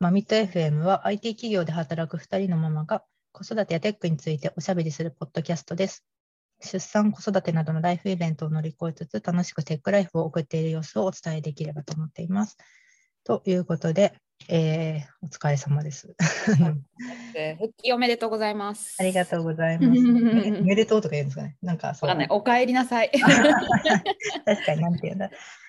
マミット FM は IT 企業で働く2人のママが子育てやテックについておしゃべりするポッドキャストです。出産、子育てなどのライフイベントを乗り越えつつ楽しくテックライフを送っている様子をお伝えできればと思っています。ということで、えー、お疲れ様です。復帰おめでとうございます。ありがとうございます。めめでとうとか言うんですかね。なんかそう。お帰りなさい。確かになんていうんだ。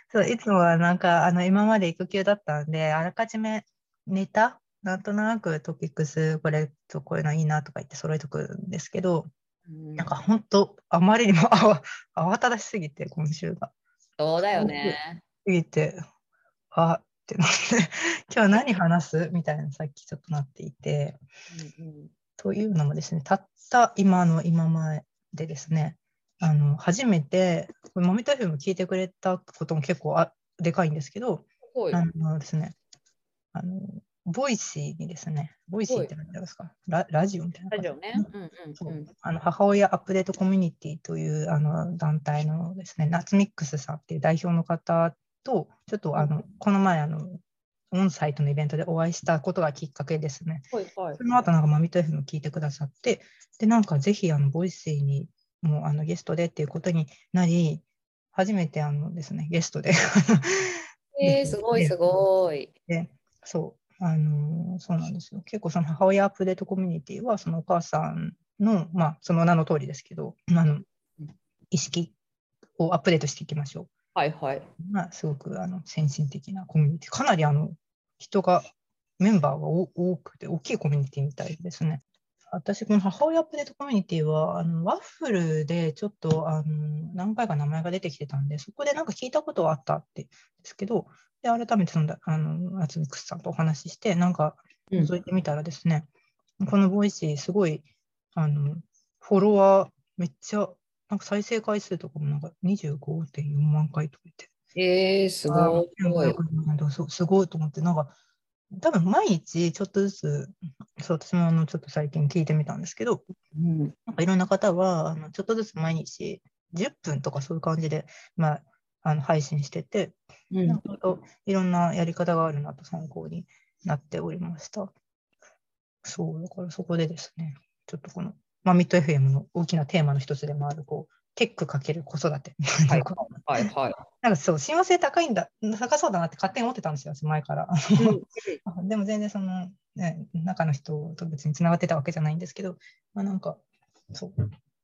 そういつもはなんかあの今まで育休だったんで、あらかじめネタ、なんとなくトピックス、これとこういうのいいなとか言って揃えとくんですけど、なんか本当、あまりにもあわ慌ただしすぎて、今週が。そうだよね。すぎて、あってなって、今日何話す？みたいなさっきちょっとなっていて、うんうん。というのもですね、たった今の今前でですね、あの初めて、マミト FM 聞いてくれたことも結構あでかいんですけど、あのですね、あの、 Voicy にですね、 Voicy って何ですか？ララジオみたいな。ラジオね。うんうんそううん。あの母親アップデートコミュニティというあの団体のですね、ナツミックスさんっていう代表の方と、ちょっとあのこの前あの、オンサイトのイベントでお会いしたことがきっかけですね。ほいほいその後なんかマミト FM 聞いてくださって、で、なんかぜひあの Voicy にもうあのゲストでっていうことになり、初めてあのですね、ゲストでえー、すごいすごい。で、そう、あのーそうなんですよ。結構その母親アップデートコミュニティは、そのお母さんの、まあ、その名の通りですけど、あの意識をアップデートしていきましょはいはい。う。まあ、すごくあの先進的なコミュニティ。かなりあの人が、メンバーがお多くて、大きいコミュニティみたいですね。私、この母親アップデートコミュニティは、あのワッフルでちょっとあの何回か名前が出てきてたんで、そこでなんか聞いたことはあったってですけど、で改めてそのあの、ナツミックスさんとお話しして、なんかうん覗いてみたらですね、この Voicy、すごいあのフォロワーめっちゃ、なんか再生回数とかもなんか25.4万回とか言って、えー、すごい。1500そうすごいと思って、なんか、多分毎日ちょっとずつ、そう、私もあのちょっと最近聞いてみたんですけど、うんなんかいろんな方は、あのちょっとずつ毎日10分とかそういう感じで、まあ、あの配信してて、うんなんかいろんなやり方があるなと参考になっておりました。そう、だからそこでですね、ちょっとこの、マミット FM の大きなテーマの一つでもある、こう、テックかける子育てはないはい はい。なんかそう、親和性高いんだ、高そうだなって勝手に思ってたんですよ、前から。うん でも全然その、ね、中の人と別につながってたわけじゃないんですけど、まあ、なんか、そう、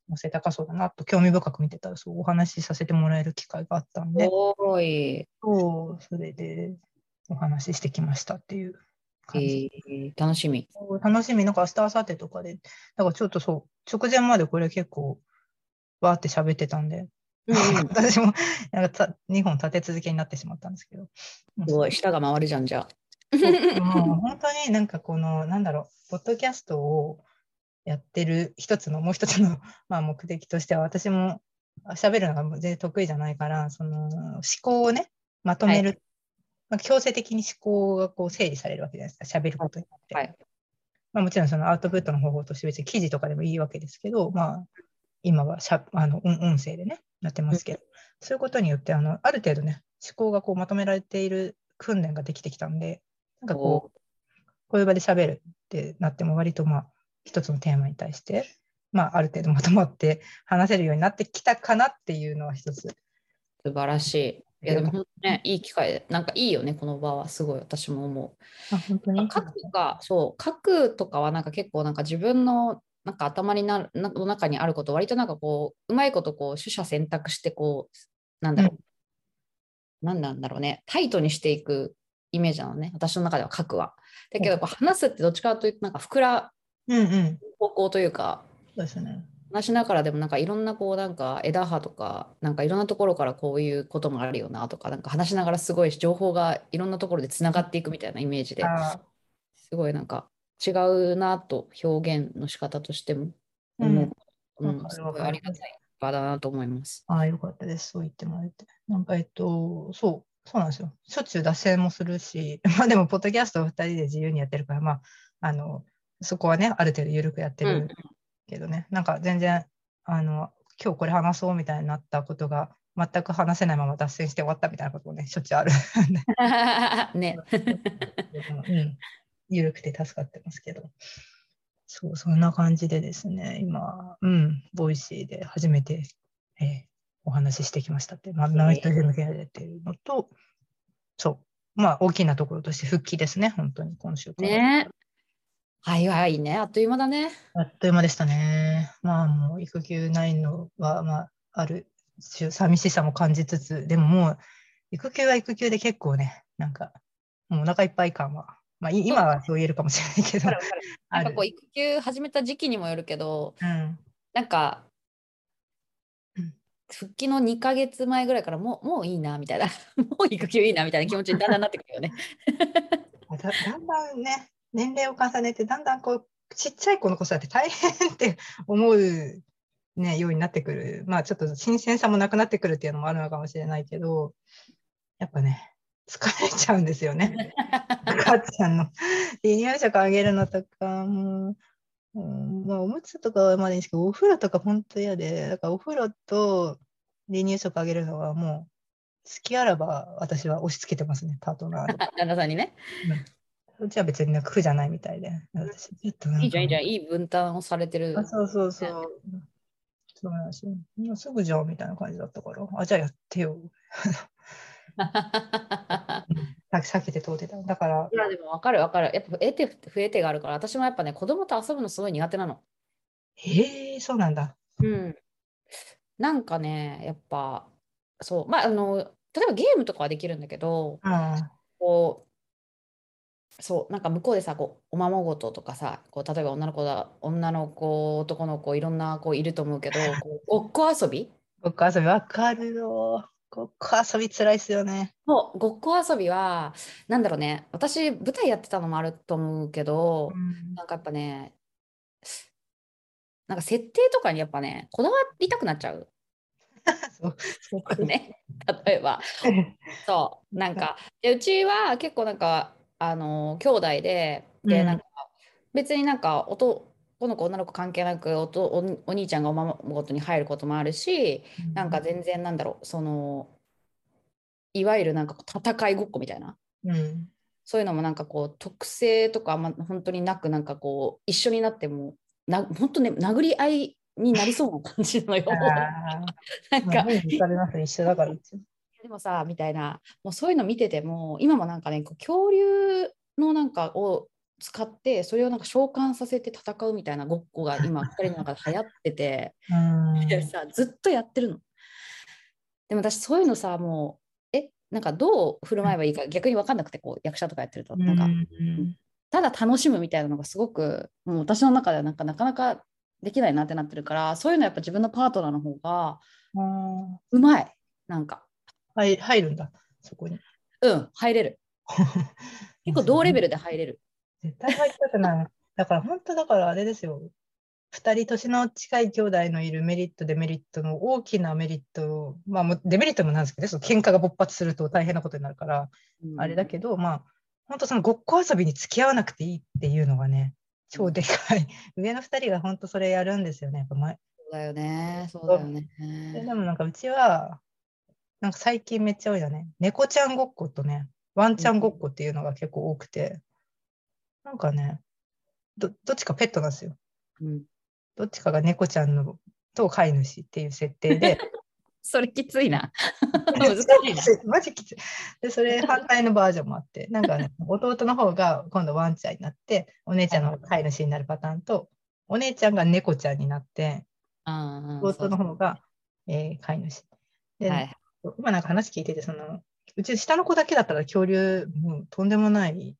親性高そうだなと興味深く見てたら、そうお話しさせてもらえる機会があったんすで、ごい。そう、それでお話ししてきましたっていう。えー、楽しみ。楽しみ、なんか明日、明後日とかで、だからちょっとそう、直前までこれ結構、わーって喋ってたんで、うんうん 私もなんかた2本立て続けになってしまったんですけど。すごい。舌が回るじゃん、じゃあ。もう本当になんかこの、なんだろう、ポッドキャストをやってる一つの、もう一つの、まあ、目的としては、私も喋るのが全然得意じゃないから、その思考をね、まとめる、まあ、強制的に思考がこう整理されるわけじゃないですか、喋ることによって。はいまあ、もちろんそのアウトプットの方法として別に記事とかでもいいわけですけど、まあ、今はしゃあの音音声でね、やってますけど、そういうことによってあの、ある程度ね、思考がこうまとめられている訓練ができてきたんで、なんかこう、こういう場で喋るってなっても割とまあ一つのテーマに対して、まあ、ある程度まとまって話せるようになってきたかなっていうのは一つ。素晴らしい。いや、でも本当ね、いい機会で、なんかいいよね、この場は。すごい、私も思う。あ本当に？書くが、そう、書くとかはなんか結構なんか自分のなんか頭になの中にあることを割となんかこう、うまいことこう、取捨選択してこう、なんだろう、なんなんだろうね、タイトにしていくイメージなのね、私の中では書くは。だけどやっぱ話すってどっちかというとなんか膨らうんうん。方向というか、そうですね。話しながらでもなんかいろんなこうなんか枝葉とかなんかいろんなところからこういうこともあるよなとかなんか話しながらすごい情報がいろんなところでつながっていくみたいなイメージであすごいなんか違うなと表現の仕方としても思う。うんすごいありがたい場だなと思います。あ、よかったです。そう言ってもらえて。なんか、えっと、そう、そうなんですよ。しょっちゅう脱線もするし、まあでも、ポッドキャストを2人で自由にやってるから、まあ、あの、そこはね、ある程度緩くやってるけどね、なんか全然、あの、今日これ話そうみたいになったことが、全く話せないまま脱線して終わったみたいなこともね、しょっちゅうある。ね。うん、緩くて助かってますけど。そう、そんな感じでですね、今、うん、ボイシーで初めて、えーお話ししてきましたって、まあ、ナイトヘムケアでっていうのと、そう、まあ、大きなところとして復帰ですね、本当に今週。ねはいはいね、あっという間だね。あっという間でしたね。まあ、もう育休ないのは、まあ、ある種、寂しさも感じつつ、でももう、育休は育休で結構ね、なんか、もうお腹いっぱい感は、まあ、い今はそう言えるかもしれないけど、なんかこう育休始めた時期にもよるけど、うん、なんかうん、復帰の2ヶ月前ぐらいからもうもういいなみたいな、もう育休いいなみたいな気持ちにだんだんなってくるよね。だだんだんね、年齢を重ねて、だんだんこう、ちっちゃい子の子育て大変って思う、ね、ようになってくる。まあ、ちょっと新鮮さもなくなってくるっていうのもあるのかもしれないけど、やっぱね、疲れちゃうんですよね。赤ちゃんの離乳食あげるのとか、もう、うんまあ、おむつとかはまだいいんですけど、お風呂とか本当嫌で、だからお風呂と離乳食あげるのはもう、好きあらば私は押し付けてますね、パートナーに。旦那さんにね。そっちは別になんか苦じゃないみたいで。私ちょっといいじゃんいいじゃん、いい分担をされてるあ。そうそうそう。そうなんですよ。すぐじゃんみたいな感じだったから、あ、じゃあやってよ。さ 避けて通ってた。だからい、やでも分かる分かる。やっぱ得て増えてがあるから、私もやっぱね、子供と遊ぶのすごい苦手なの。へえ、そうなんだ。うん。なんかね、やっぱ、そう、まあ、あの、例えばゲームとかはできるんだけど、うん。こう、そう、なんか向こうでさ、こう、おままごととかさ、こう、例えば女の子だ、女の子、男の子、いろんな子いると思うけど、こう ごっこ遊び？ごっこ遊びわかるよ。ごっこ遊びつらいっすよね。もうごっこ遊びは、なんだろうね、私、舞台やってたのもあると思うけど、うんなんかやっぱね、なんか設定とかにやっぱね、こだわりたくなっちゃう。そう ね、例えば。そう、なんか、でうちは結構なんか、あの、兄弟で、で、うんなんか、別になんか、男の子、女の子関係なくおとお、お兄ちゃんがおままごとに入ることもあるし、なんか全然なんだろう、その、いわゆるなんか戦いごっこみたいな。うん。そういうのもなんかこう特性とかあんま本当になくなんかこう一緒になってもな本当ね殴り合いになりそうな感じなのよ。あ なんあ、まあ、かます一緒だから。でもさみたいなもうそういうの見てても今もなんかねこう恐竜のなんかを使ってそれをなんか召喚させて戦うみたいなごっこが今2人の中で流行ってて。さずっとやってるの。でも私そういうのさもうえなんかどう振る舞えばいいか逆に分かんなくてこう役者とかやってると。なんかうんただ楽しむみたいなのがすごくもう私の中ではなんかなかなかできないなってなってるからそういうのやっぱ自分のパートナーの方があうまい。なんか。ーはい、入るんだ、そこに。うん入れる。結構同レベルで入れる絶対入りたくない。だから本当だからあれですよ。二人年の近い兄弟のいるメリット、デメリットの大きなメリット、まあデメリットもなんですけど、喧嘩が勃発すると大変なことになるから、うんあれだけど、まあ、本当そのごっこ遊びに付き合わなくていいっていうのがね、超でかい。上の二人が本当それやるんですよね。やっぱ前そうだよねそうだよねででもなんかうちは、なんか最近めっちゃ多いよね。猫ちゃんごっことね、ワンちゃんごっこっていうのが結構多くて、なんかね、どどっちかペットなんですよ。うんどっちかが猫ちゃんのと飼い主っていう設定で、それきついな難しいなマジきつい。で、それ反対のバージョンもあって、なんかね、弟の方が今度ワンちゃんになって、お姉ちゃんの飼い主になるパターンと、お姉ちゃんが猫ちゃんになって、弟の方が、えー飼い主。で、はい今なんか話聞いてて、その、うち下の子だけだったら恐竜、もうとんでもない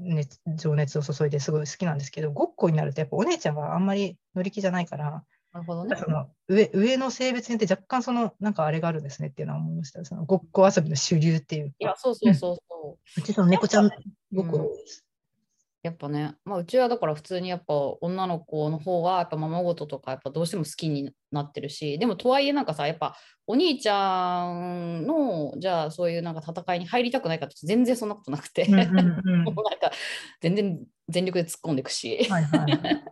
熱情熱を注いですごい好きなんですけど、ごっこになるとやっぱお姉ちゃんがあんまり乗り気じゃないから、なるほどねその上上の性別によって若干そのなんかあれがあるんですねっていうのは思いました。そのごっこ遊びの主流っていうか。いやそうそうそうそううちその猫ちゃんごっこ。やっぱね、まあ、うちはだから普通にやっぱ女の子の方がやっぱままごととかやっぱどうしても好きになってるしでもとはいえなんかさやっぱお兄ちゃんのじゃあそういうなんか戦いに入りたくないかって全然そんなことなくて、うんうんうんもうなんか全然全力で突っ込んでいくし、はいはい。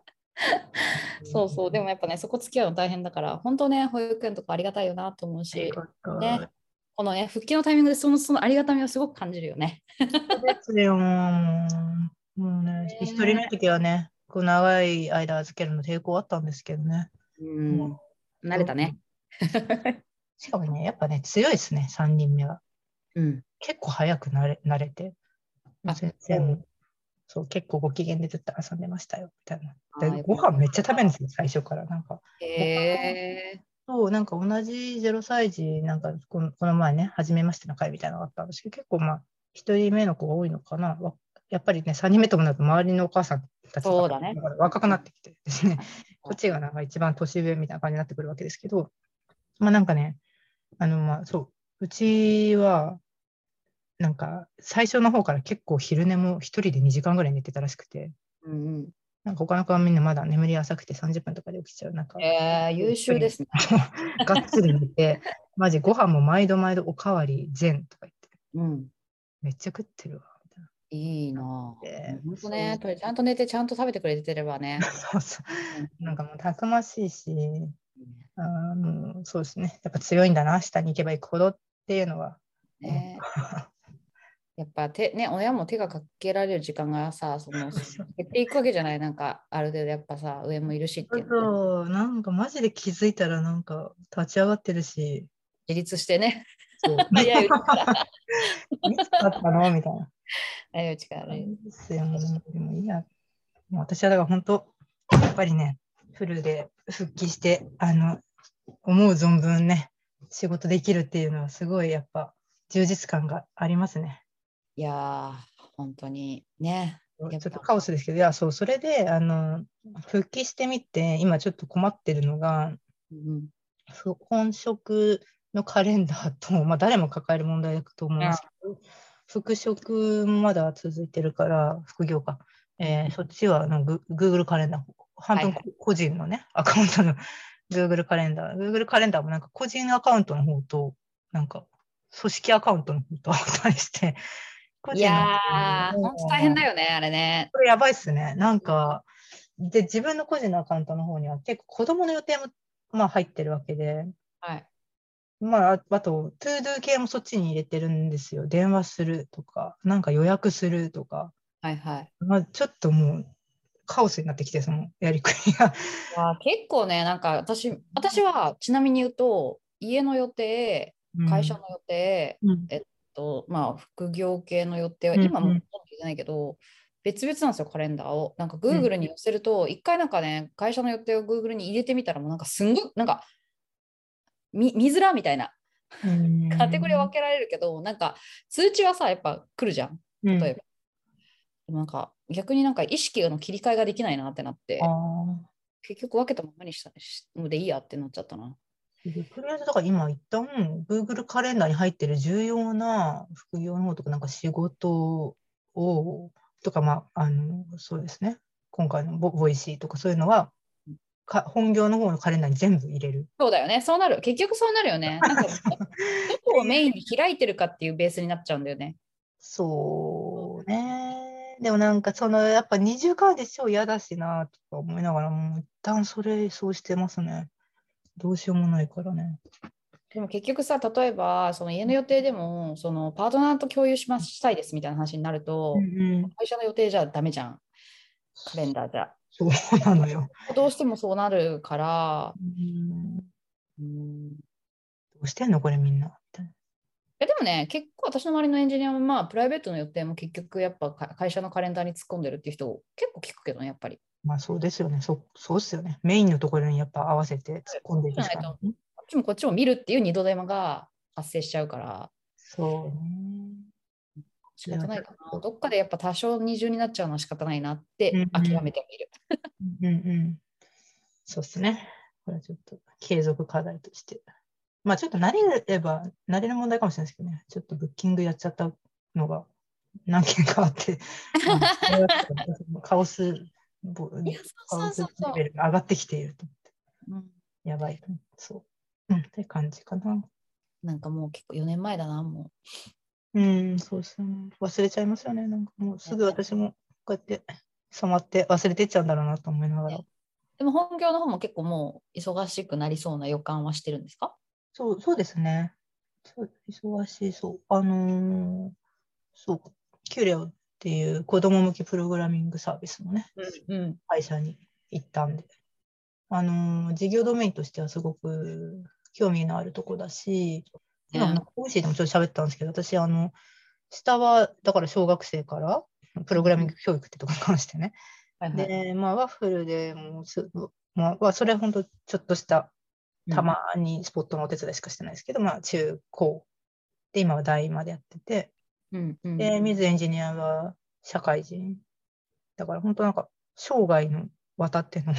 そうそうでもやっぱねそこ付き合うの大変だから本当ね保育園とかありがたいよなと思うしねこのね復帰のタイミングでそのそのありがたみをすごく感じるよね。ですよ。もうね、一人目の時はね、こう長い間預けるの抵抗あったんですけどね。うん。慣れたね。しかもね、やっぱね、強いですね、3人目は。うん。結構早く慣れ慣れて。あ先生も、そう、結構ご機嫌でずっと遊んでましたよ、みたいな。でご飯めっちゃ食べるんですよ、最初から。なんか、へえ。そう、なんか同じ0歳児、なんかこのこの前ね、初めましての会みたいなのがあったんですけど、結構まあ、1人目の子が多いのかな。わやっぱりね、3人目ともなると周りのお母さんたちがそうだね若くなってきてですね、こっちがなんか一番年上みたいな感じになってくるわけですけど、まあなんかね、あのまあそう、うちは、なんか最初の方から結構昼寝も一人で2時間ぐらい寝てたらしくて、うんうん。なんか他の子はみんなまだ眠り浅くて30分とかで起きちゃう。なんか、えー、優秀ですね。がっつり寝て、マジご飯も毎度毎度おかわり全とか言って、うん。めっちゃ食ってるわ。いいいな。本当ね、とちゃんと寝てちゃんと食べてくれてればね。な そうそう。なんかもうたくましいし、あーもうそうですね。やっぱ強いんだな、下に行けば行くほどっていうのは。ね、やっぱ手、ね、親も手がかけられる時間がさ、その 減っていくわけじゃない、なんかある程度やっぱさ、上もいるしっていう。そう、なんかマジで気づいたらなんか立ち上がってるし、自立してね、そう。早い いつだったの？みたいな。早いうちからね。でもうでもいいや。もう私はだから本当、やっぱりね、フルで復帰して、あの、思う存分ね、仕事できるっていうのはすごいやっぱ充実感がありますね。いやー、本当にね。ちょっとカオスですけど、いや、そう、それで、あの、復帰してみて、今ちょっと困ってるのが、うんふ本職のカレンダーと、まあ、誰も抱える問題だと思うんですけど、復職もまだ続いてるから、副業か。えーそっちはあのグ Google カレンダー、半分はいは個人のね、アカウントの Google カレンダー。Google カレンダーもなんか個人アカウントの方と、なんか組織アカウントの方と あったりして、個いやー、本当大変だよね、あれね。これやばいっすね。なんか、で、自分の個人のアカウントの方には結構子供の予定も、まあ、入ってるわけで、はい。まあ、ああと、 ToDo 系もそっちに入れてるんですよ。電話するとか、なんか予約するとか、はいはい。まあ、ちょっともうカオスになってきて、そのやりくりが。結構ね、なんか私、私はちなみに言うと、家の予定、会社の予定、うんとまあ、副業系の予定はうんうん今もほとんど入れてないけど、別々なんですよ、カレンダーを。なんか Google に寄せると、一回なんかね、会社の予定を Google に入れてみたら、もうなんかすんごい、なんか見見づらみたいな。うん。カテゴリー分けられるけど、なんか通知はさ、やっぱ来るじゃん、うん。例えば。でもなんか逆になんか意識の切り替えができないなってなって。結局分けたままにしたしのでいいやってなっちゃったな。とりあえず、だから今、一旦 Google カレンダーに入ってる重要な副業の方とか、なんか仕事を、とか、まあ、あの、そうですね。今回のボ Voicy とかそういうのは、か本業の方のカレンダーに全部入れる。そうだよね、そうなる。結局そうなるよね。なんかどこをメインに開いてるかっていうベースになっちゃうんだよね。そうね。でもなんか、その、やっぱ二重カード超嫌だしな、とか思いながら、もう一旦それ、そうしてますね。どうしようもないからね。でも結局さ、例えばその家の予定でもそのパートナーと共有しましたいですみたいな話になると、うん、会社の予定じゃダメじゃん。カレンダーじゃ。そうなのよ。どうしてもそうなるから、うんうんどうしてんのこれみんな。いなえでもね、結構私の周りのエンジニアも、まあ、プライベートの予定も結局やっぱか会社のカレンダーに突っ込んでるっていう人結構聞くけどね、やっぱり。まあそうですよね。そそうっすよね。メインのところにやっぱ合わせて突っ込んでいくしかない。こっちもこっちも見るっていう二度手間が発生しちゃうから、そうね。仕方ないかな。どっかでやっぱ多少二重になっちゃうのは仕方ないなって諦めてみる。うんうん。そうっすね。これはちょっと継続課題として。まあちょっと慣れれば、慣れる問題かもしれないですけどね。ちょっとブッキングやっちゃったのが何件かあって、カオス、カオスレベルが上がってきていると。うんやばい。そう。うん、って感じかな。なんかもう結構4年前だな、もうん、そうですよね。忘れちゃいますよね。なんかもうすぐ私もこうやって染まって忘れてっちゃうんだろうなと思いながら。う。でも本業の方も結構もう忙しくなりそうな予感はしてるんですか？そう、そうですね。そう、忙しい、そう。あのーそう、給料っていう子供向けプログラミングサービスのね、うん会社に行ったんで、あのー事業ドメインとしてはすごく興味のあるとこだし、今もなんか Voicy でもちょっと喋ったんですけど、私、あの、下は、だから小学生から、プログラミング教育ってところに関してね。はいはい。で、まあ、ワッフルでもうす、まあまあ、それは本当ちょっとした、たまにスポットのお手伝いしかしてないですけど、まあ、中高で、今は大までやってて、うんうん。で、 Ms.Engineer は社会人。だから本当なんか、生涯の渡っての、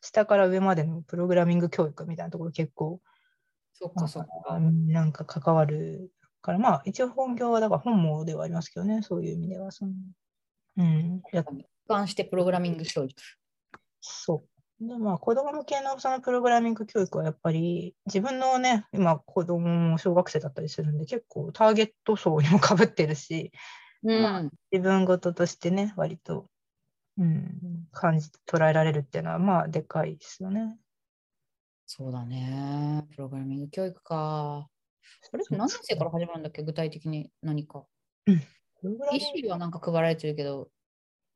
下から上までのプログラミング教育みたいなところ結構、そっかそっか。なんか関わるから、まあ一応本業はだから本望ではありますけどね、そういう意味では。そのうん、一貫してプログラミング少女。そう。で、まあ子供向けのそのプログラミング教育はやっぱり自分のね、今子供も小学生だったりするんで、結構ターゲット層にもかぶってるし、うん。自分事としてね、割と、うん、感じ、捉えられるっていうのは、まあ、でかいですよね。そうだね。プログラミング教育か。それって何年生から始まるんだっけ？具体的に何か。プログラミン PC はなんか配られてるけど、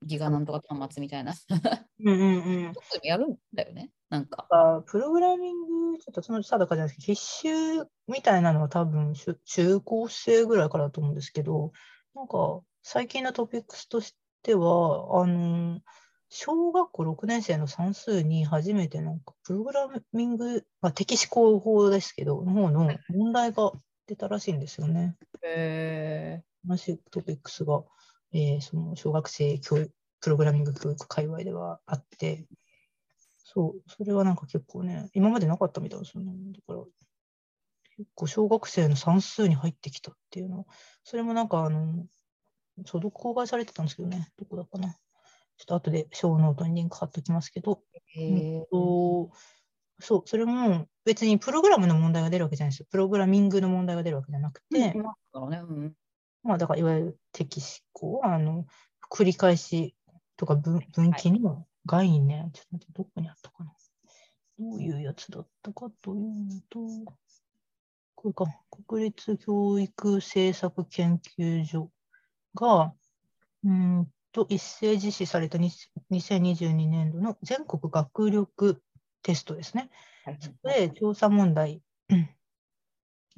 ギガなんとか端末みたいな。グ、うんうんうん。どこでもやるんだよね？なんか。あプログラミング、ちょっとその定かじゃないですけど、必修みたいなのは多分、中高生ぐらいからだと思うんですけど、なんか、最近のトピックスとしては、あの、小学校6年生の算数に初めてなんか、プログラミング、まあ、敵思考法ですけど、の方の問題が出たらしいんですよね。へ同じトピックスが、えーその小学生教育、プログラミング教育界隈ではあって、そう、それはなんか結構ね、今までなかったみたいですよね。だから、結構小学生の算数に入ってきたっていうのは、それもなんかあの、そう、どこ公開されてたんですけどね、どこだかな。ちょっと後でショーノートにリンク貼っときますけど、え。うんとそう、それも別にプログラムの問題が出るわけじゃないですよ。プログラミングの問題が出るわけじゃなくて、うん、だろうね。うん。まあ、だからいわゆる的思考、あの、繰り返しとか分分岐の概念、ちょっと待って、どこにあったかな。どういうやつだったかというと、これか、国立教育政策研究所が、うーんと、一斉実施されたに2022年度の全国学力テストですね。はいそこで調査問題、うん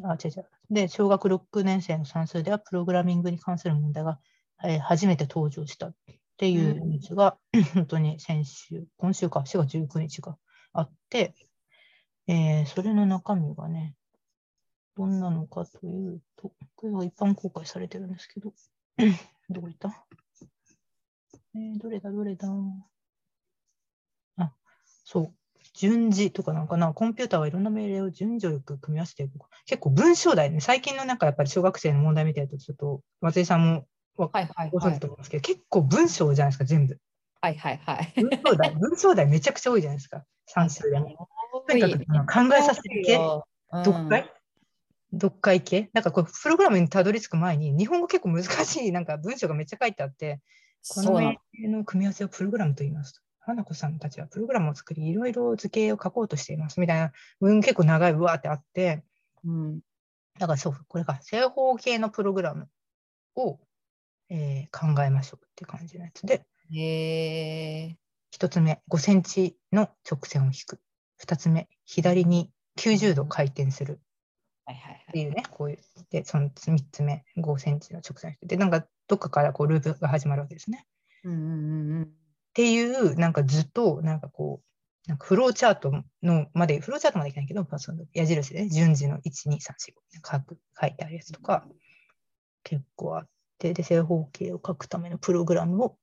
あ、違う違う。で、小学6年生の算数では、プログラミングに関する問題が、えー初めて登場したっていうニュースが、本当に先週、今週か、4月19日があって、えーそれの中身がね、どんなのかというと、これは一般公開されてるんですけど、どこ行った？えーどれだ、どれだあ、そう。順次とかなんかな、コンピューターはいろんな命令を順序よく組み合わせていく。結構文章題ね、最近のなんかやっぱり小学生の問題見てると、ちょっと松井さんもはいはいはいご存知と。思いますけど、結構文章じゃないですか、全部。はいはいはい。文章題、文章題めちゃくちゃ多いじゃないですか、算数でも。とにかく考えさせる系、読解、読解系？なんかこう、プログラムにたどり着く前に、日本語結構難しい、なんか文章がめっちゃ書いてあって、この命令の組み合わせをプログラムと言いますと。花子さんたちはプログラムを作り、いろいろ図形を書こうとしていますみたいな、文結構長い、うわーってあって、うん。だからそう、これか、正方形のプログラムを、えー考えましょうって感じのやつで、へえ。一つ目、5センチの直線を引く。二つ目、左に90度回転するはいはいはい。っていうね、こういう。で、その三つ目、5センチの直線を引く。で、なんかどっかからこうループが始まるわけですね。うんうんうんうん。っていう、なんか図と、なんかこう、なんかフローチャートのまで、フローチャートまでいかないけど、まあその矢印でね、順次の1、2、3、4、5書く書いてあるやつとか、結構あって、で、正方形を書くためのプログラムを、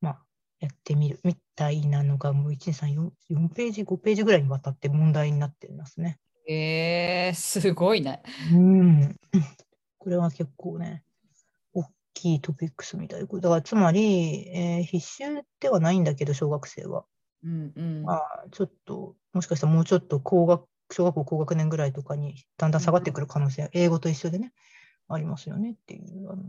まあ、やってみるみたいなのが、もう1、2、3、4、4ページ、5ページぐらいにわたって問題になっていますね。へえ、すごいね。うん。これは結構ね、大きいトピックスみたいで、これだからつまり、えー必修ではないんだけど、小学生は。うんうん。まあ、ちょっと、もしかしたらもうちょっと高学、小学校高学年ぐらいとかにだんだん下がってくる可能性、英語と一緒でね、ありますよねっていう。あの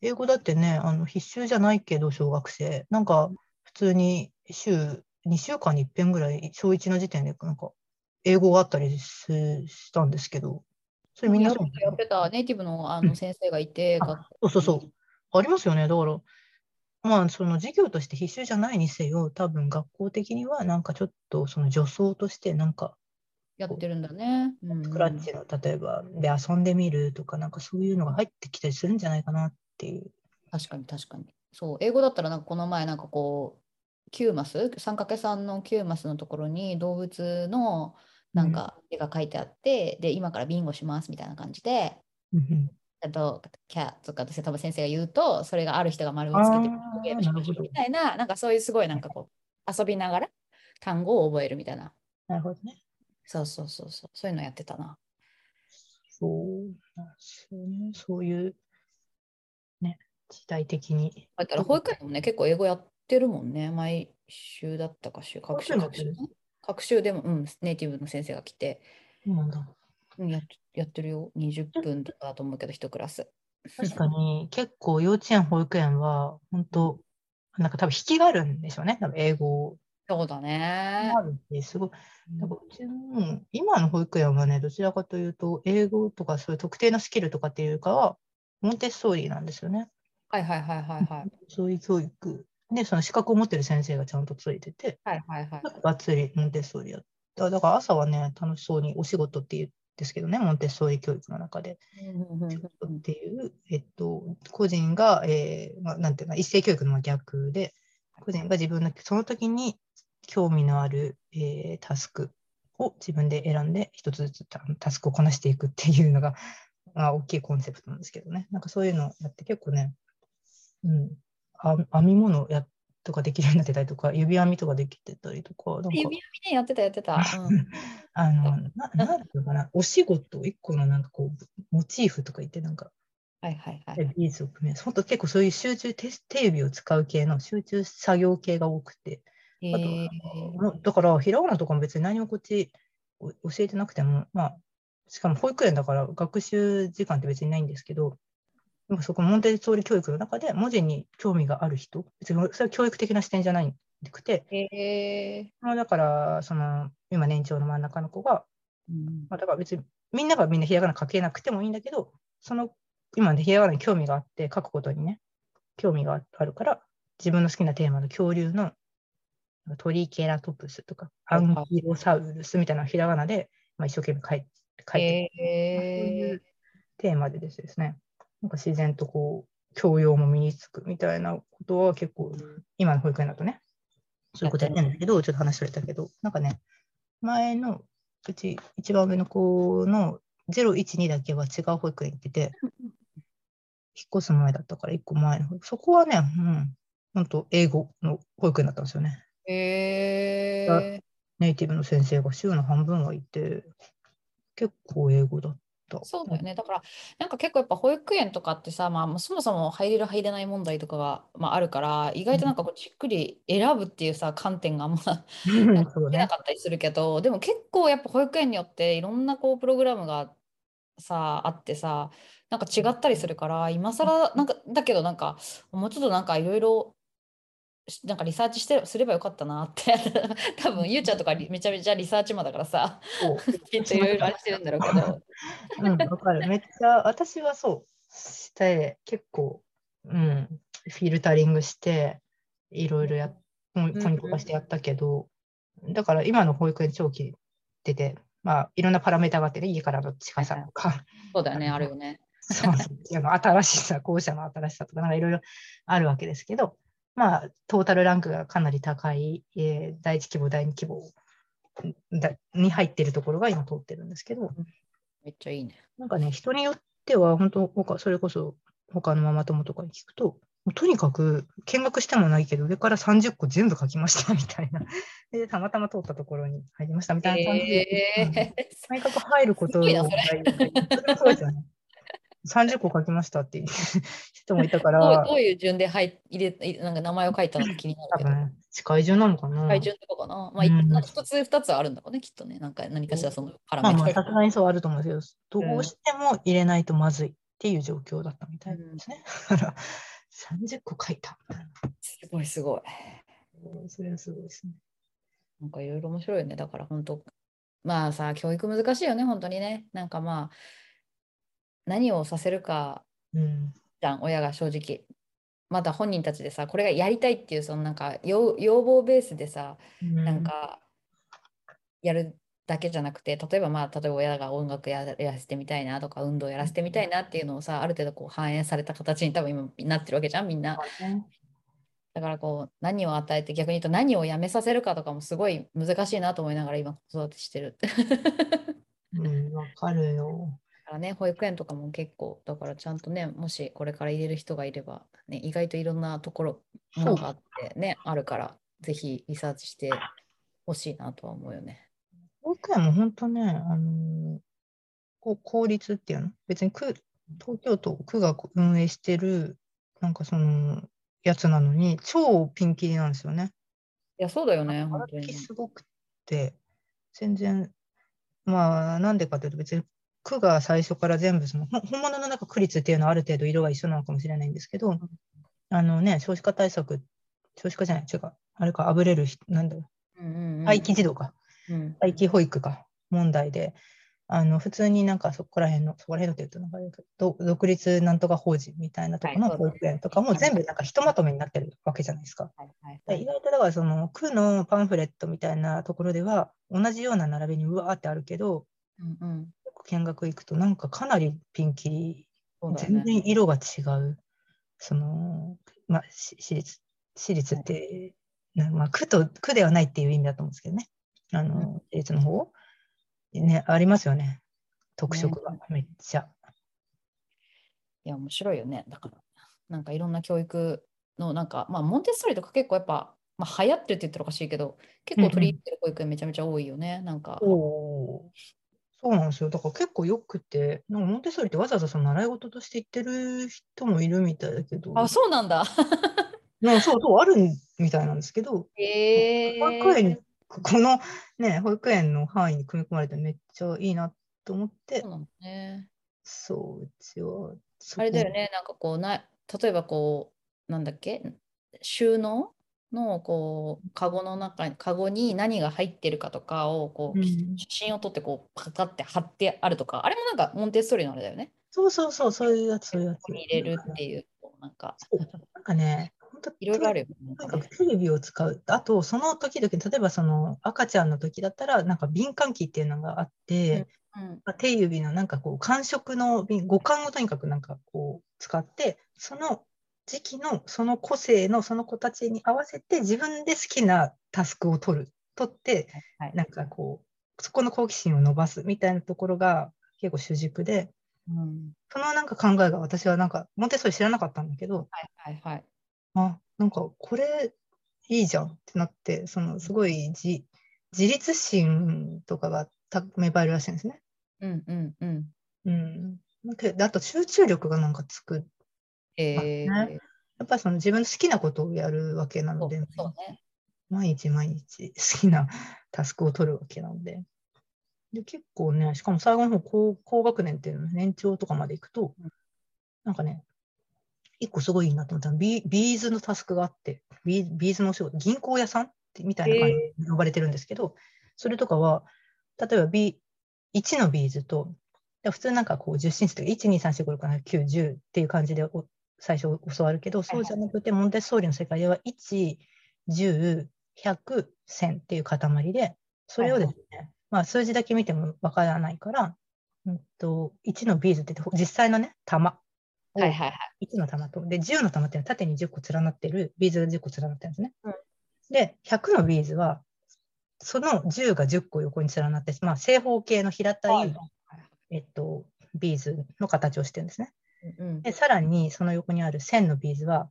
英語だってね、あの必修じゃないけど、小学生、なんか普通に週、2週間に一遍ぐらい、小1の時点で、なんか英語があったりししたんですけど、それみんなそうやってたネイティブのあの先生がいて、あ学校そうそうそう。ありますよね。だから、まあ、その授業として必修じゃないにせよ、多分学校的には、なんかちょっとその助走として、なんか、やってるんだね。うんうんスクラッチの、例えば、で遊んでみるとか、なんかそういうのが入ってきたりするんじゃないかなっていう。確かに確かに。そう、英語だったらなんかこの前なんかこう、9マス、3×3 の9マスのところに動物のなんか絵が書いてあって、で、今からビンゴしますみたいな感じで、うんあと、キャとかって多分先生が言うと、それがある人が丸をつけてゲームしましょうみたいな、なんかそういうすごいなんかこう、遊びながら単語を覚えるみたいな。なるほどね。そうそうそうそう、そういうのやってたな。そうなんですよね。そういう、ね、時代的に。だから保育園でもね、結構英語やってるもんね。毎週だったか週、各週、各週保育園やってる。各週でも、うん、ネイティブの先生が来て、そうなんやっやってるよ。20分とかだと思うけど、一クラス。確かに、結構幼稚園、保育園は、本当なんか多分引きがあるんでしょうね。多分英語そうだねが。あるって、すごい。なんかうちの今の保育園はね、どちらかというと、英語とかそういう特定のスキルとかっていうかは、モンテッソーリなんですよね。はいはいはいはいはい。そういう教育。で、その資格を持ってる先生がちゃんとついてて、はいはいはい。がっつりモンテッソーリやった。だから朝はね、楽しそうにお仕事って言うんですけどね、モンテッソーリ教育の中で。っていう、えっと、個人が、えーまあ、なんていうの、一斉教育の逆で、個人が自分のその時に興味のある、えータスクを自分で選んで、一つずつタタスクをこなしていくっていうのが、まあ、大きいコンセプトなんですけどね。なんかそういうのをやって結構ね、うん、あ編み物やとかできるようになってたりとか、指編みとかできてたりとか、指編みね、やってたやってた。うん。あの、ななんていうのかな、お仕事、一個のなんかこう、モチーフとか言って、なんか、はいはいはでい。ビーズを組み合わせ、本当結構そういう集中手、手指を使う系の集中作業系が多くて、あとえーだから、ひらがなとかも別に何もこっちお教えてなくても、まあ、しかも保育園だから学習時間って別にないんですけど、でもそこモンテッソーリ教育の中で文字に興味がある人、別にそれは教育的な視点じゃないくて、えまあだから、その、今年長の真ん中の子が、ーうん。まあ、だから別にみんながみんなひらがな書けなくてもいいんだけど、その今ね、ひらがなに興味があって、書くことにね、興味があるから、自分の好きなテーマの恐竜のトリケラトプスとか、アンキロサウルスみたいなひらがなで、まあ、一生懸命書い書いて、そういえうテーマでですね、なんか自然とこう、教養も身につくみたいなことは結構、今の保育園だとね、そういうことやってるんだけど、ちょっと話それたけど、なんかね、前のうち一番上の子の012だけは違う保育園行ってて、引っ越す前だったから1個前のそこはね、うん、本当英語の保育園だったんですよね。ー、えー、ネイティブの先生が週の半分はいて、結構英語だった。そうだよね。だから、なんか結構やっぱ保育園とかってさ、まあ、もうそもそも入れる入れない問題とかが、まあ、あるから、意外となんかこうじっくり選ぶっていうさ、観点があんま。出なかったりするけど、でも結構やっぱ保育園によっていろんなこうプログラムがさ、あってさ、なんか違ったりするから、今更、なんか、だけどなんか、もうちょっとなんかいろいろ、しなんかリサーチしてすればよかったなって。多分ゆうちゃんとかリめちゃめちゃリサーチマンだからさ。きっといろいろあれしてるんだろうけど。うん、わかる。めっちゃ、私はそうして、結構、うん、フィルタリングして、いろいろやっ、ポイうんポイント化してやったけど、だから今の保育園長期出て、まあ、いろんなパラメータがあってね、家からの近さとか、そうだよねあるよね。そう新しさ、校舎の新しさとか、なんかいろいろあるわけですけど、まあ、トータルランクがかなり高い、えー第一規模、第二規模だに入っているところが今通ってるんですけど、めっちゃいいねなんかね、人によっては、本当他、それこそ他のママ友とかに聞くと、とにかく見学してもないけど、上から30個全部書きましたみたいな。で、たまたま通ったところに入りましたみたいな感じで。うんえとにかく入ることをすごいなそれそれもそうですよね。30個書きましたっていう 人もいたから、どういう順で入入れいなんか名前を書いたのか気になるけど世界中なのかな。会順とかかな、まあ、いうんつ二つはあるんだろうねきっとねなんか何かしらそのパラまさすがにそうあると思うんですけど、どうしても入れないとまずいっていう状況だったみたいですね。だから、30個書いた。すごいすごいそれはすごいですね。なんかいろいろ面白いよね。だから本当、まあさ、教育難しいよね、本当にね。なんかまあ、何をさせるかうん。じゃん、親が正直。まだ本人たちでさこれがやりたいっていうそのなんか要要望ベースでさうんなんかやるだけじゃなくて例えばまあ例えば親が音楽ややらせてみたいなとか運動やらせてみたいなっていうのをさある程度こう反映された形に多分今なってるわけじゃんみんな。だからこう何を与えて逆に言うと何をやめさせるかとかもすごい難しいなと思いながら今子育てしてる。うん、わかるよ。だからね、保育園とかも結構、だからちゃんとね、もしこれから入れる人がいれば、ね、意外といろんなところ、ものがあってね、あるから、ぜひリサーチしてほしいなとは思うよね。保育園も本当ね、あのーこう公立っていうの？別に区東京都区が運営してるなんかそのやつなのに超ピンキリなんですよね。いや、そうだよね、本当に。すごくて全然まあなんでかというと別に区が最初から全部その本物の中区立っていうのはある程度色が一緒なのかもしれないんですけど、あのね少子化対策少子化じゃない違う。あれかあぶれる人なんだろう。んうんううん。待機児童か。うん。待機保育か問題で、あの普通になんかそこら辺の、そこら辺のって言うとなん独立なんとか法人みたいなところのはい保育園とかも全部なんかひとまとめになってるわけじゃないですか。はいはい。で意外とだからその区のパンフレットみたいなところでは同じような並びにうわーってあるけど、うんうん見学行くとなんかかなりピンキリ、そうだよ全ね。然色が違う。その、まあ、し私立、私立って、なまあ、区と、区ではないっていう意味だと思うんですけどね。あうんの、私立の方ね、ありますよね。特色がめっちゃ。いや、面白いよね。だから、なんかいろんな教育の、なんか、まあ、モンテッソーリとか結構やっぱ、まあ、流行ってるって言ったらおかしいけど、結構取り入れてる保育園めちゃめちゃ多いよね。なんか、おそうなんですよ。だから結構よくて、なんかモンテッソーリってわざわざその習い事として行ってる人もいるみたいだけど、あ、そうなんだ。なそうそうあるみたいなんですけど、へえ保育園に、このね、保育園の範囲に組み込まれてめっちゃいいなと思ってそう、なのね。そう、うちは。あれだよね、なんかこうな、例えばこう、なんだっけ、収納？のこう、カゴの中に、カゴに何が入ってるかとかを、こう、うん写真を撮って、こう、パカって貼ってあるとか、あれもなんかモンテッソーリのあれだよね。そうそうそう、そういうやつ、そういうやつ。入れるっていう、なんか、なんかね、本当いろいろあるよね。とにかくテレビを使う。あと、その時々、例えばその赤ちゃんの時だったら、なんか敏感器っていうのがあって、うんまあ手指のなんかこう感触の敏五感をとにかくなんかこう使って、その時期のその個性のその子たちに合わせて自分で好きなタスクを取る。取って、はいなんかこう、そこの好奇心を伸ばすみたいなところが結構主軸で、うんそのなんか考えが私はなんか、モンテッソーリ知らなかったんだけど、はいはいはい。あ、なんかこれいいじゃんってなって、そのすごい自自立心とかがた芽生えるらしいんですね。うんうんうん。うん。なんかであと集中力がなんかつく。えー。まあね。やっぱりその自分の好きなことをやるわけなので、ね。毎日毎日 好きなタスクを取るわけなので。で結構ね、しかも最後の方高、高学年っていうの年長とかまで行くとうん、なんかね、一個すごいいいなと思ったのはビ、ビーズのタスクがあって、ビービーズのお仕事、銀行屋さんってみたいな感じで呼ばれてるんですけど、それとかは、例えば、B、1のビーズと、で普通なんかこう、10進数とか、1、2、3、4、5、6、7、9、10っていう感じでお最初教わるけど、そうじゃなくて、モンテッソーリの世界では、1、10、100、1000っていう塊で、それをですね、まあ数字だけ見てもわからないから、うんと、1のビーズって実際のね、玉。はいはいはい。1の玉と、で、10の玉っていうのは縦に10個連なってる、ビーズが10個連なってるんですね。うんで、100のビーズは、その10が10個横に連なって、まあ、正方形の平たい、はいえっと、ビーズの形をしてるんですね。うんで、さらにその横にある1000のビーズは、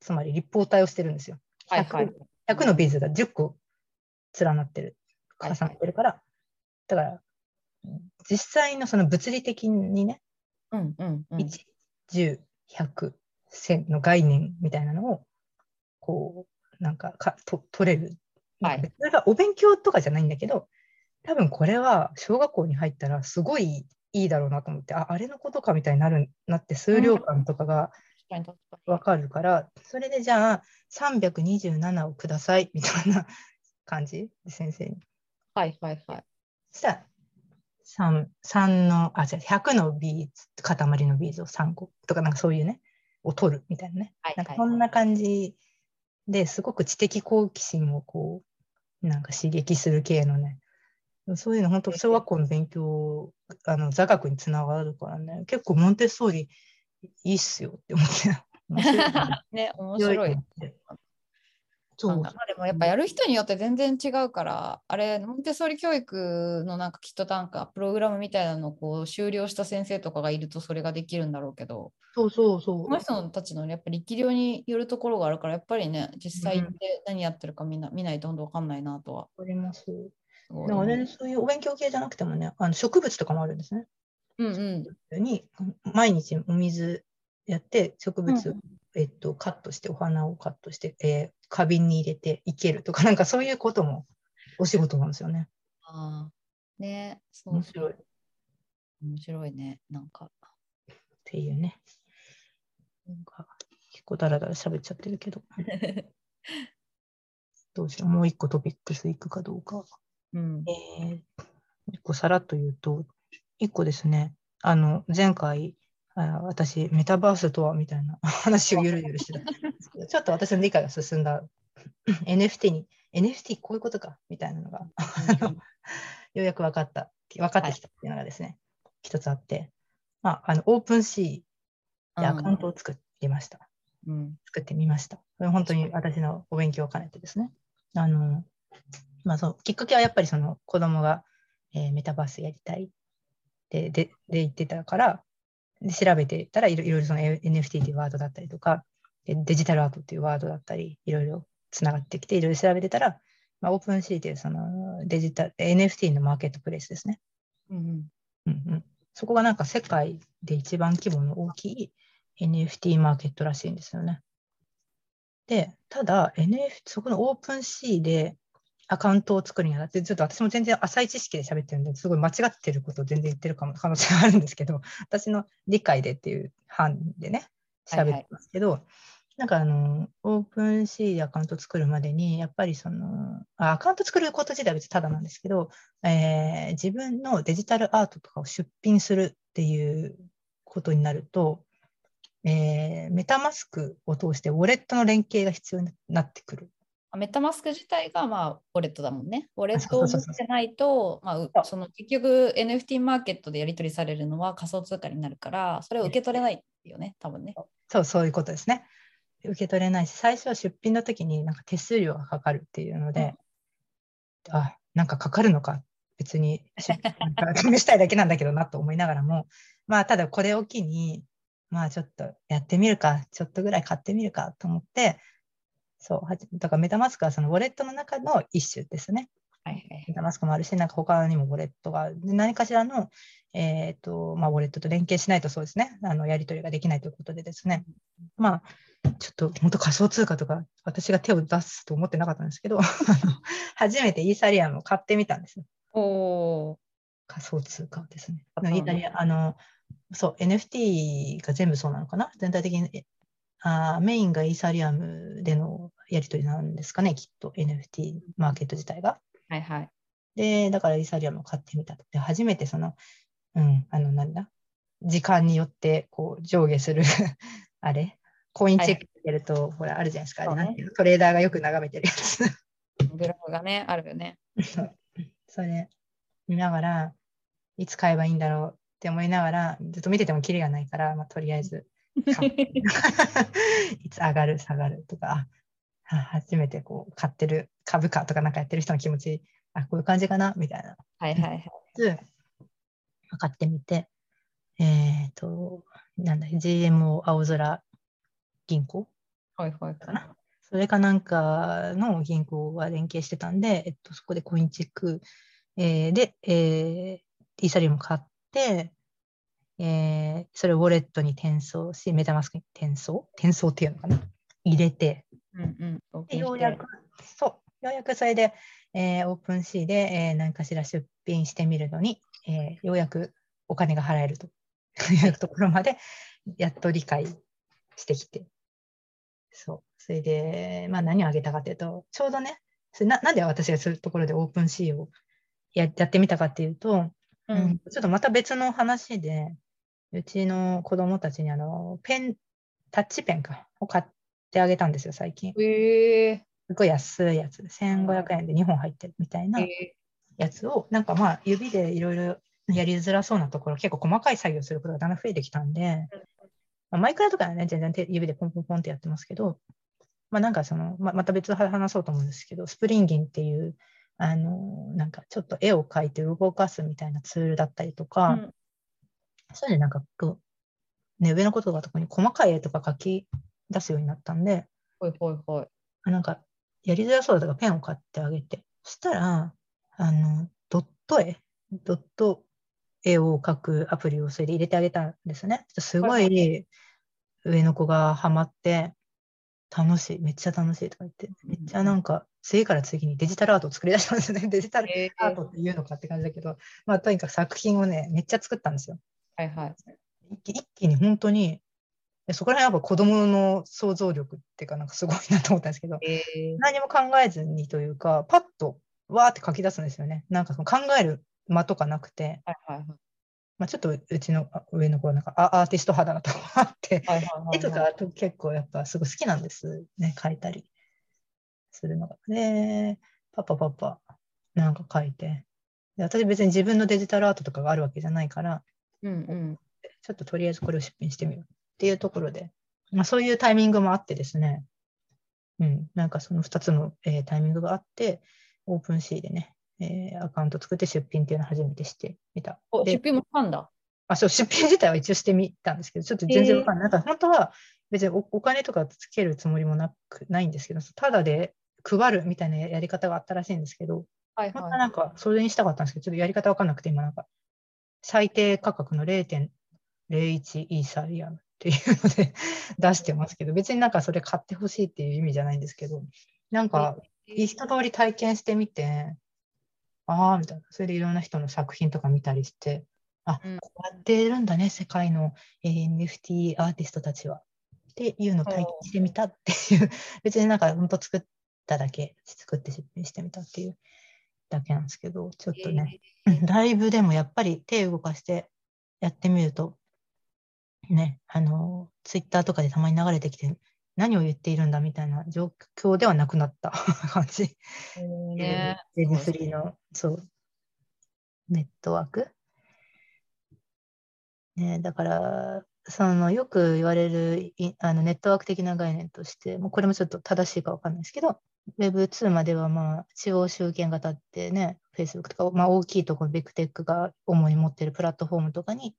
つまり立方体をしてるんですよ。はいはい 100, 100のビーズが10個連なってる、はい重なってるから、だから、実際のその物理的にね、うんうんうん。1、10、100、1000の概念みたいなのを、こう、なんかかと取れる。はいそれがお勉強とかじゃないんだけど、多分これは小学校に入ったらすごいいいだろうなと思って、あ、あれのことかみたいになるなって数量感とかが確かるから、それでじゃあ327をくださいみたいな感じ？で先生に。はいはいはい。そしたら3、3の、あ、じゃ100のビーズ、塊のビーズを3個とか、なんかそういうね、を取るみたいなね。はいなんかこんな感じですごく知的好奇心をこう、なんか刺激する系のね、そういうの本当小学校の勉強、あの座学につながるからね、結構モンテッソーリいいっすよって思って。ね、面白い。そう。でもやっぱやる人によって全然違うから、あれ、モンテッソーリ教育のなんかきっとなんかプログラムみたいなのをこう修了した先生とかがいるとそれができるんだろうけど、そうそうそう。この人たちのやっぱり力量によるところがあるから、やっぱりね、実際って何やってるかみんな見ないと本当わかんないなとは。わかります。だからね、そういうお勉強系じゃなくてもね、あの植物とかもあるんですね。うんうん。に毎日お水やって植物、うんえっと、カットしてお花をカットして、えー花瓶に入れて生けるとかなんかそういうこともお仕事なんですよね。ああ。ね、そう面白い。っ面白いね。なんか。ていうね。なんか結構ダラダラ喋っちゃってるけど、どうしよう。もう一個トピックスいくかどうか。うん。えー、一個さらっと言うと、一個ですね、あの、前回、あ私、メタバースとはみたいな 話をゆるゆるしてた。ちょっと私の理解が進んだ NFT に、NFT こういうことかみたいなのが、ようやく分かった、分かってきたっていうのがですね、一つあって、まあ、あの、オープンシーでアカウントを作りました。うん。作ってみました。これ本当に私のお勉強を兼ねてですね。あの、まあそう、きっかけはやっぱりその子供が、えーメタバースやりたいってでで言ってたから、で調べてたらいろいろその NFT というワードだったりとか、でデジタルアートっていうワードだったり、いろいろつながってきて、いろいろ調べてたら、まあ、オープンシーというそのデジタル、NFT のマーケットプレイスですね。うんうん。うんうん、そこがなんか世界で一番規模の大きい NFT マーケットらしいんですよね。で、ただ NFT、そこの OpenSea でアカウントを作るにあたって、ちょっと私も全然浅い知識で喋ってるんで、すごい間違ってることを全然言ってるかも可能性があるんですけど、私の理解でっていう範囲でね、喋ってますけど、なんかあの、 OpenSea でアカウント作るまでに、やっぱりその、あアカウント作ること自体は別にただなんですけど、えー自分のデジタルアートとかを出品するっていうことになると、えーメタマスクを通してウォレットの連携が必要になってくる。メタマスク自体が、まあ、ウォレットだもんね。ウォレットを持ってないと、まあうその結局 NFT マーケットでやり取りされるのは仮想通貨になるから、それを受け取れないよね、多分ね。そう、そういうことですね。受け取れないし、最初は出品の時になんか手数料がかかるっていうので、あ、なんかかかるのか、別に試したいだけなんだけどなと思いながらも、まあ、ただこれを機に、まあちょっとやってみるか、ちょっとぐらい買ってみるかと思って、そう、だからメタマスクはそのウォレットの中の一種ですね。はいはいメタマスクもあるし、なんか他にもウォレットが何かしらの、えーとまあ、ウォレットと連携しないとそうですね、あのやり取りができないということでですね、まあ、ちょっと本当仮想通貨とか私が手を出すと思ってなかったんですけど、初めてイーサリアムを買ってみたんですよ。おー。仮想通貨をですね。イタリア、あの、そう、NFT が全部そうなのかな。全体的に。えあーメインがイーサリアムでのやり取りなんですかね、きっと NFT マーケット自体が。はいはい。で、だからイーサリアムを買ってみたと。で、初めてその、うん、あの、なんだ、時間によってこう上下する あれ、コインチェックしてると、ほら、あるじゃないですか、ねトレーダーがよく眺めてるやつ。グラフがね、あるよね。それ見ながら、いつ買えばいいんだろうって思いながら、ずっと見ててもキリがないから、まあ、とりあえず いつ上がる、下がるとか、あ初めてこう買ってる株価とかなんかやってる人の気持ち、あ、こういう感じかなみたいな。はいはいはい。で買ってみて、えっ、と、なんだ、GMO 青空銀行はいはいかな。それかなんかの銀行が連携してたんで、えっと、そこでコインチェック、えーで、えーイーサリアム買って、えーそれをウォレットに転送し、メタマスクに転送？転送っていうのかな？入れて、うんうん。でようやく、そう、ようやくそれで、えーオープンシーで、えー何かしら出品してみるのに、えーようやくお金が払えると。いうところまで、やっと理解してきて。そう。それで、まあ何をあげたかというと、ちょうどね、それななんで私がそういうところでオープンシーをややってみたかっていうと、ううんちょっとまた別の話で、うちの子供たちにあのペンタッチペンかを買ってあげたんですよ、最近。へえすごい安いやつで、1500円で2本入ってるみたいなえやつを、なんかまあ、指でいろいろやりづらそうなところ、結構細かい作業することがだんだん増えてきたんで、まあ、マイクラとかはね、全然手指でポンポンポンってやってますけど、まあなんかその、ままた別で話そうと思うんですけど、スプリンギンっていう、あの、なんかちょっと絵を描いて動かすみたいなツールだったりとか、うんそういなんかこう、ね、上のことが特に細かい絵とか描き出すようになったんで、ほいほいほい。あなんかやりづらそうだからペンを買ってあげて、そしたら、あの、ドット絵、ドット絵を描くアプリをそれで入れてあげたんですね。すごはいはい上の子がハマって、楽しい、めっちゃ楽しいとか言って、めっちゃなんか次から次にデジタルアートを作り出したんですよね。デジタルえアートっていうのかって感じだけど、まあとにかく作品をね、めっちゃ作ったんですよ。はいはい。一気一気に本当に、でそこら辺はやっぱ子供の想像力っていうかなんかすごいなと思ったんですけど、えー何も考えずにというか、パッとわーって書き出すんですよね。なんかその考える間とかなくて、はいはいまあ、ちょっとうちのあ上の子はなんかアアーティスト肌なとこあって、はい。はいはいはい絵とかと結構やっぱすごい好きなんですね、描いたりするのが。で、パパパパなんか描いて。で私別に自分のデジタルアートとかがあるわけじゃないから、うんうん。ちょっととりあえずこれを出品してみようっていうところで、まあ、そういうタイミングもあってですね、うん、なんかその2つの、えータイミングがあって、オープンシーでね、えーアカウント作って出品っていうのを初めてしてみた。出品もしたんだ。あそう出品自体は一応してみたんですけど、ちょっと全然わかんない。なんか本当は別におお金とかつけるつもりもなくないんですけど、ただで配るみたいなやり方があったらしいんですけど、はい本当ははなんかそれにしたかったんですけど、ちょっとやり方わかんなくて、今なんか最低価格の0.01イーサリアムっていうので 出してますけど、別になんかそれ買ってほしいっていう意味じゃないんですけど、なんかい。一通り体験してみて、ああ、みたいな。それでいろんな人の作品とか見たりして、あ、うんこうやってるんだね、世界の、えー NFT アーティストたちは。っていうのを体験してみたっていう、別になんか本当作っただけ、作って出品してみたっていうだけなんですけど、ちょっとね、ライブでもやっぱり手を動かしてやってみると、ね、あの、ツイッターとかでたまに流れてきて、何を言っているんだみたいな状況ではなくなった 感じ。えーね。Web3 の、そう、ネットワーク。ね、だから、そのよく言われるいあのネットワーク的な概念として、もうこれもちょっと正しいかわかんないですけど、Web2 まではまあ中央集権型ってね、Facebook とか、まあ、大きいところ、ビッグテックが主に持ってるプラットフォームとかに、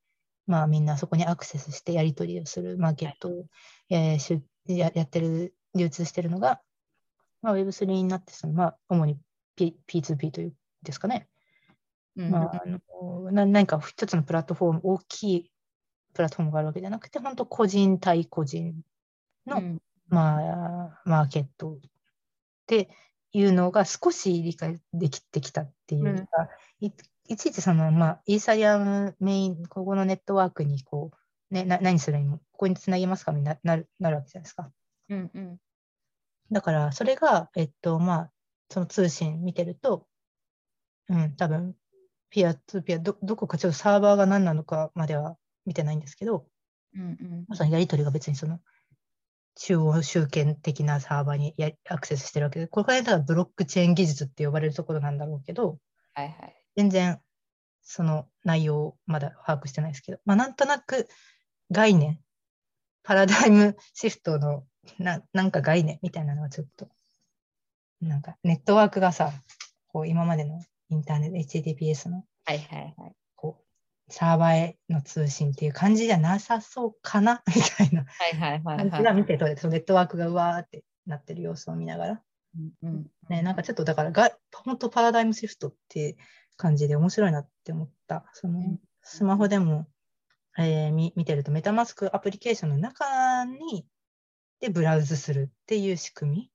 まあみんなそこにアクセスしてやり取りをするマーケットを、えーしゅややってる、流通してるのが、まあ、Web3 になってその、まあ、主に、P、P2P というんですかね。うんまあ、あのな何か一つのプラットフォーム、大きいプラットフォームがあるわけじゃなくて、本当個人対個人の、うんまあ、マーケットっていうのが少し理解できてきたっていうか、いいちいちその、まあ、イーサリアムメイン、ここのネットワークにこう、ね、な何するにも、ここにつなげますかみたいにななるなるわけじゃないですか。うんうん。だから、それが、えっと、まあ、その通信見てると、うん、多分、ピアツーピア、ど、どこかちょっとサーバーが何なのかまでは見てないんですけど、うんうん。そのやり取りが別にその、中央集権的なサーバーにやアクセスしてるわけで、これかブロックチェーン技術って呼ばれるところなんだろうけど、はいはい。全然その内容をまだ把握してないですけど、まあ、なんとなく概念、パラダイムシフトのななんか概念みたいなのがちょっと、なんかネットワークがさ、こう今までのインターネット、HTTPS のはいはいはい。サーバーへの通信っていう感じじゃなさそうかな？みたいなはいはいはい感じが見て取れて、ネットワークがうわーってなってる様子を見ながら、うんうんね、なんかちょっとだからが、本当パラダイムシフトって感じで面白いなって思った。そのんスマホでも、えーみ見てると、メタマスクアプリケーションの中にでブラウズするっていう仕組み。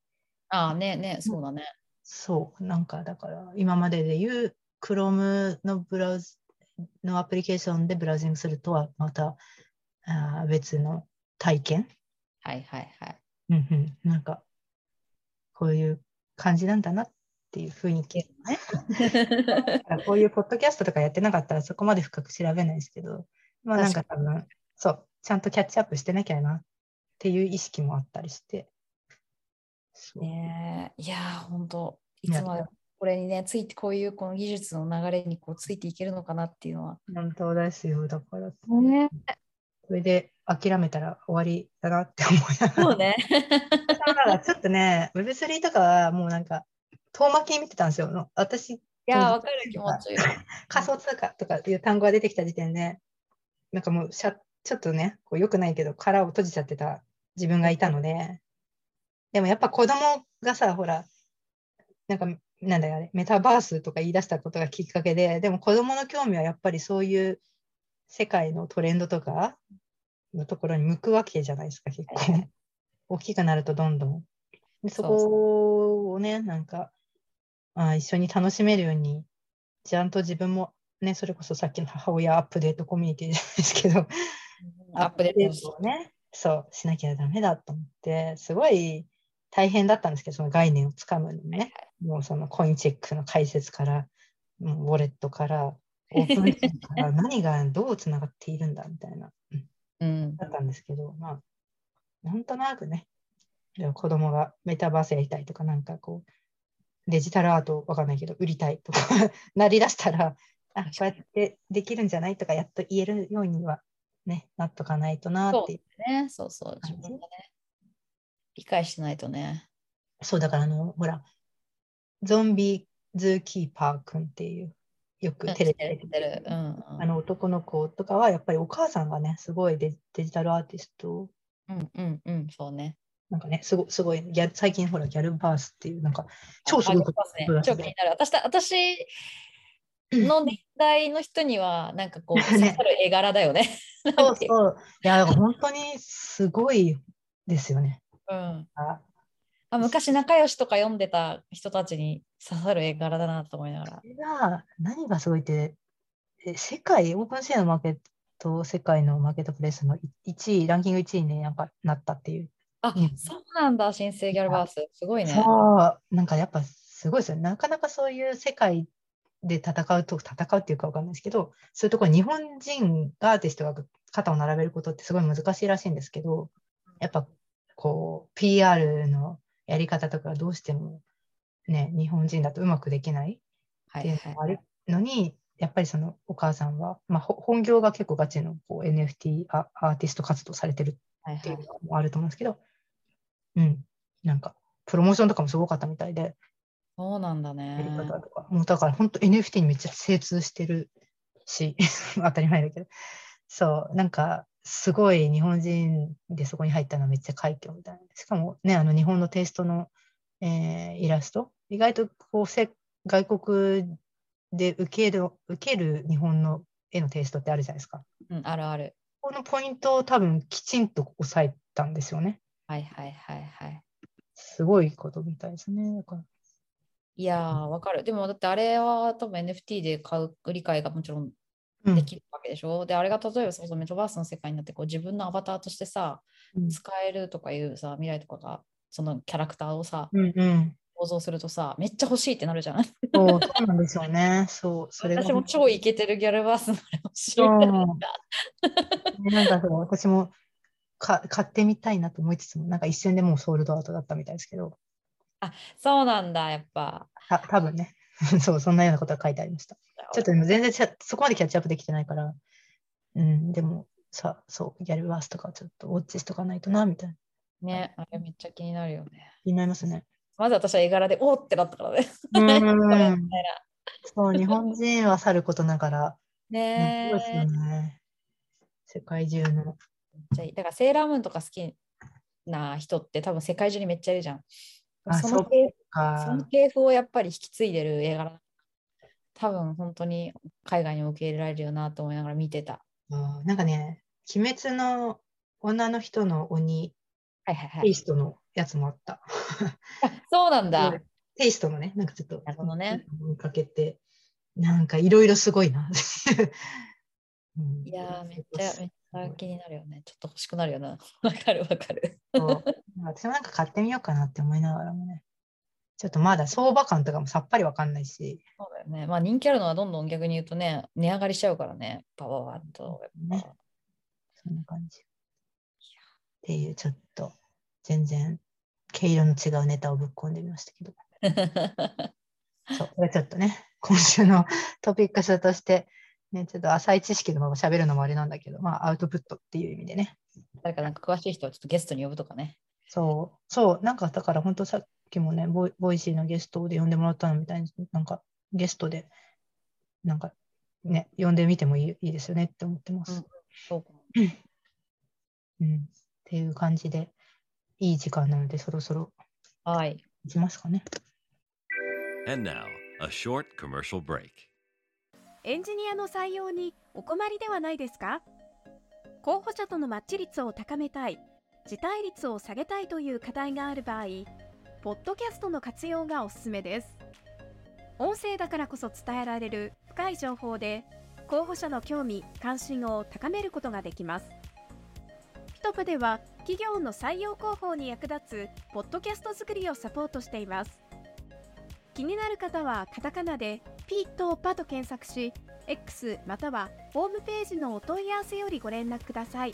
ああねね、そうだね。そう、なんかだから、今までで言う Chrome のブラウズのアプリケーションでブラウジングするとはまたあー別の体験？はいはいはい。うんうん、なんか、こういう感じなんだなっていう雰囲気ね。こういうポッドキャストとかやってなかったらそこまで深く調べないですけど、まあなんか多分、そう、ちゃんとキャッチアップしてなきゃなっっていう意識もあったりして。ねえいやー、本当いつまでこれにね、ついて、こういうこの技術の流れにこうついていけるのかなっていうのは。本当ですよ。だから、ねそれで諦めたら終わりだなって思いながら。そうね。だからちょっとね、Web3 とかはもうなんか、遠巻きに見てたんですよ。私、いやー、わかる気持ち。仮想通貨とかいう単語が出てきた時点で、なんかもうしゃ、ちょっとね、こう良くないけど、殻を閉じちゃってた自分がいたので、でもやっぱ子供がさ、ほら、なんか、なんだよあれ、メタバースとか言い出したことがきっかけで、でも子供の興味はやっぱりそういう世界のトレンドとかのところに向くわけじゃないですか、結構。大きくなるとどんどん。でそこをね、なんか、あ一緒に楽しめるように、ちゃんと自分もね、それこそさっきの母親アップデートコミュニティじゃないですけど、アップデートをね、そう、しなきゃダメだと思って、すごい大変だったんですけど、その概念をつかむのにね、もうそのコインチェックの解説から、ウォレットから、オープンチェックから 何がどうつながっているんだみたいな、うん。うん。だったんですけど、まあ、なんとなくね、子供がメタバースやりたいとか、なんかこう、デジタルアートわかんないけど、売りたいとか なりだしたら、あ、こうやってできるんじゃないとか、やっと言えるようにはね、なっとかないとなっていう。ね、そうそう。自分がね、理解しないとね。そう、だからあの、ほら、ゾンビズーキーパーくんっていう、よくテレビで出ててる。うんうん。あの男の子とかは、やっぱりお母さんがね、すごいデデジタルアーティストうんうんうん、そうね。なんかね、すごすごいギャル、最近ほら、ギャルバースっていう、なんか、超すごいこあありますね超気になる。私た私の年代の人には、なんかこう、刺ねさる絵柄だよね。そうそう。いや、本当にすごいですよね。うん、ああ昔仲良しとか読んでた人たちに刺さる絵柄だなと思いながらこ。れが、何がすごいって、え世界、オープンシェアのマーケット、世界のマーケットプレイスの1位、ランキング1位になんかなったっていう。あ、うんそうなんだ、新生ギャルバース。すごいね。そう、なんかやっぱすごいですよね。なかなかそういう世界で戦うと、戦うっていうかわかんないですけど、そういうところに日本人アーティストが肩を並べることってすごい難しいらしいんですけど、やっぱこう、PR のやり方とかどうしてもね、日本人だとうまくできないっていうはいはいのがあるのに、やっぱりそのお母さんは、まあ、ほ本業が結構ガチのこう NFT アアーティスト活動されてるはいっていはい。うのもあると思うんですけど、うん、なんか、プロモーションとかもすごかったみたいで、そうなんだやりね。方とか、もうだから本当 NFT にめっちゃ精通してるし、当たり前だけど、そう、なんか、すごい日本人でそこに入ったのはめっちゃ快挙みたいな。しかもね、あの日本のテイストの、えーイラスト、意外とこうせ外国で受ける受ける日本の絵のテイストってあるじゃないですか。うん、あるある。このポイントを多分きちんと押さえたんですよね。はいはいはいはい。すごいことみたいですね。いやー、わかる。でもだってあれは多分 NFT で買う売り買いがもちろんできるわけでしょ？で、あれが例えばそうそうメタバースの世界になってこう自分のアバターとしてさ、うん使えるとかいうさ、未来とかが、そのキャラクターをさ、うんうん。想像するとさ、めっちゃ欲しいってなるじゃん。そうそうなんですよね。そう、それが私も超イケてるギャルバースのあれ欲しい。そう ねなんかそう私もか買ってみたいなと思いつつも、なんか一瞬でもうソールドアウトだったみたいですけど、そうなんだ、やっぱ。た多分ね、そう、そんなようなことが書いてありました。ちょっとでも全然そこまでキャッチアップできてないから、うん、でもさ、そう、ギャルバースとかちょっとウォッチしとかないとな、みたいな。ね、あれめっちゃ気になるよね。気になりますね。まず私は絵柄で、おーってなったからね。そう、日本人はさることながら、ね、ですよえ。ね。世界中の。めっちゃいいだからセーラームーンとか好きな人って多分世界中にめっちゃいるじゃん。あその系そかの系譜をやっぱり引き継いでる映画多分本当に海外に受け入れられるよなと思いながら見てた。なんかね、鬼滅の女の人の鬼はいはいはテイ。ストのやつもあった。あそうなんだ。テイストのね、なんかちょっとなるほどね。見かけて、なんかいろいろすごいな。うんいやーめっちゃめっちゃ気になるよね。ちょっと欲しくなるよな。わかるわかる。私もなんか買ってみようかなって思いながらもね。ちょっとまだ相場感とかもさっぱりわかんないし、そうだよね。まあ人気あるのはどんどん逆に言うとね、値上がりしちゃうからね。パワーワッと。ねそんな感じ。っていうちょっと全然毛色の違うネタをぶっ込んでみましたけど。そう、これちょっとね、今週のトピックスとして、ね、ちょっと浅い知識のまま喋るのもあれなんだけど、まあアウトプットっていう意味でね。誰かなんか詳しい人をちょっとゲストに呼ぶとかね。そう、そう、なんかだから本当さっきもね、ボイ Voicy のゲストで呼んでもらったのみたいに、なんかゲストで、なんかね、呼んでみてもいいいいですよねって思ってます。そうか。うん。っていう感じで、いい時間なので、そろそろはい。行きますかね。And now, a short commercial break. エンジニアの採用にお困りではないですか？候補者とのマッチ率を高めたい、辞退率を下げたいという課題がある場合、ポッドキャストの活用がおすすめです。音声だからこそ伝えられる深い情報で、候補者の興味・関心を高めることができます。ピトプでは企業の採用広報に役立つポッドキャスト作りをサポートしています。気になる方はカタカナでピーとパと検索し、X またはホームページのお問い合わせよりご連絡ください。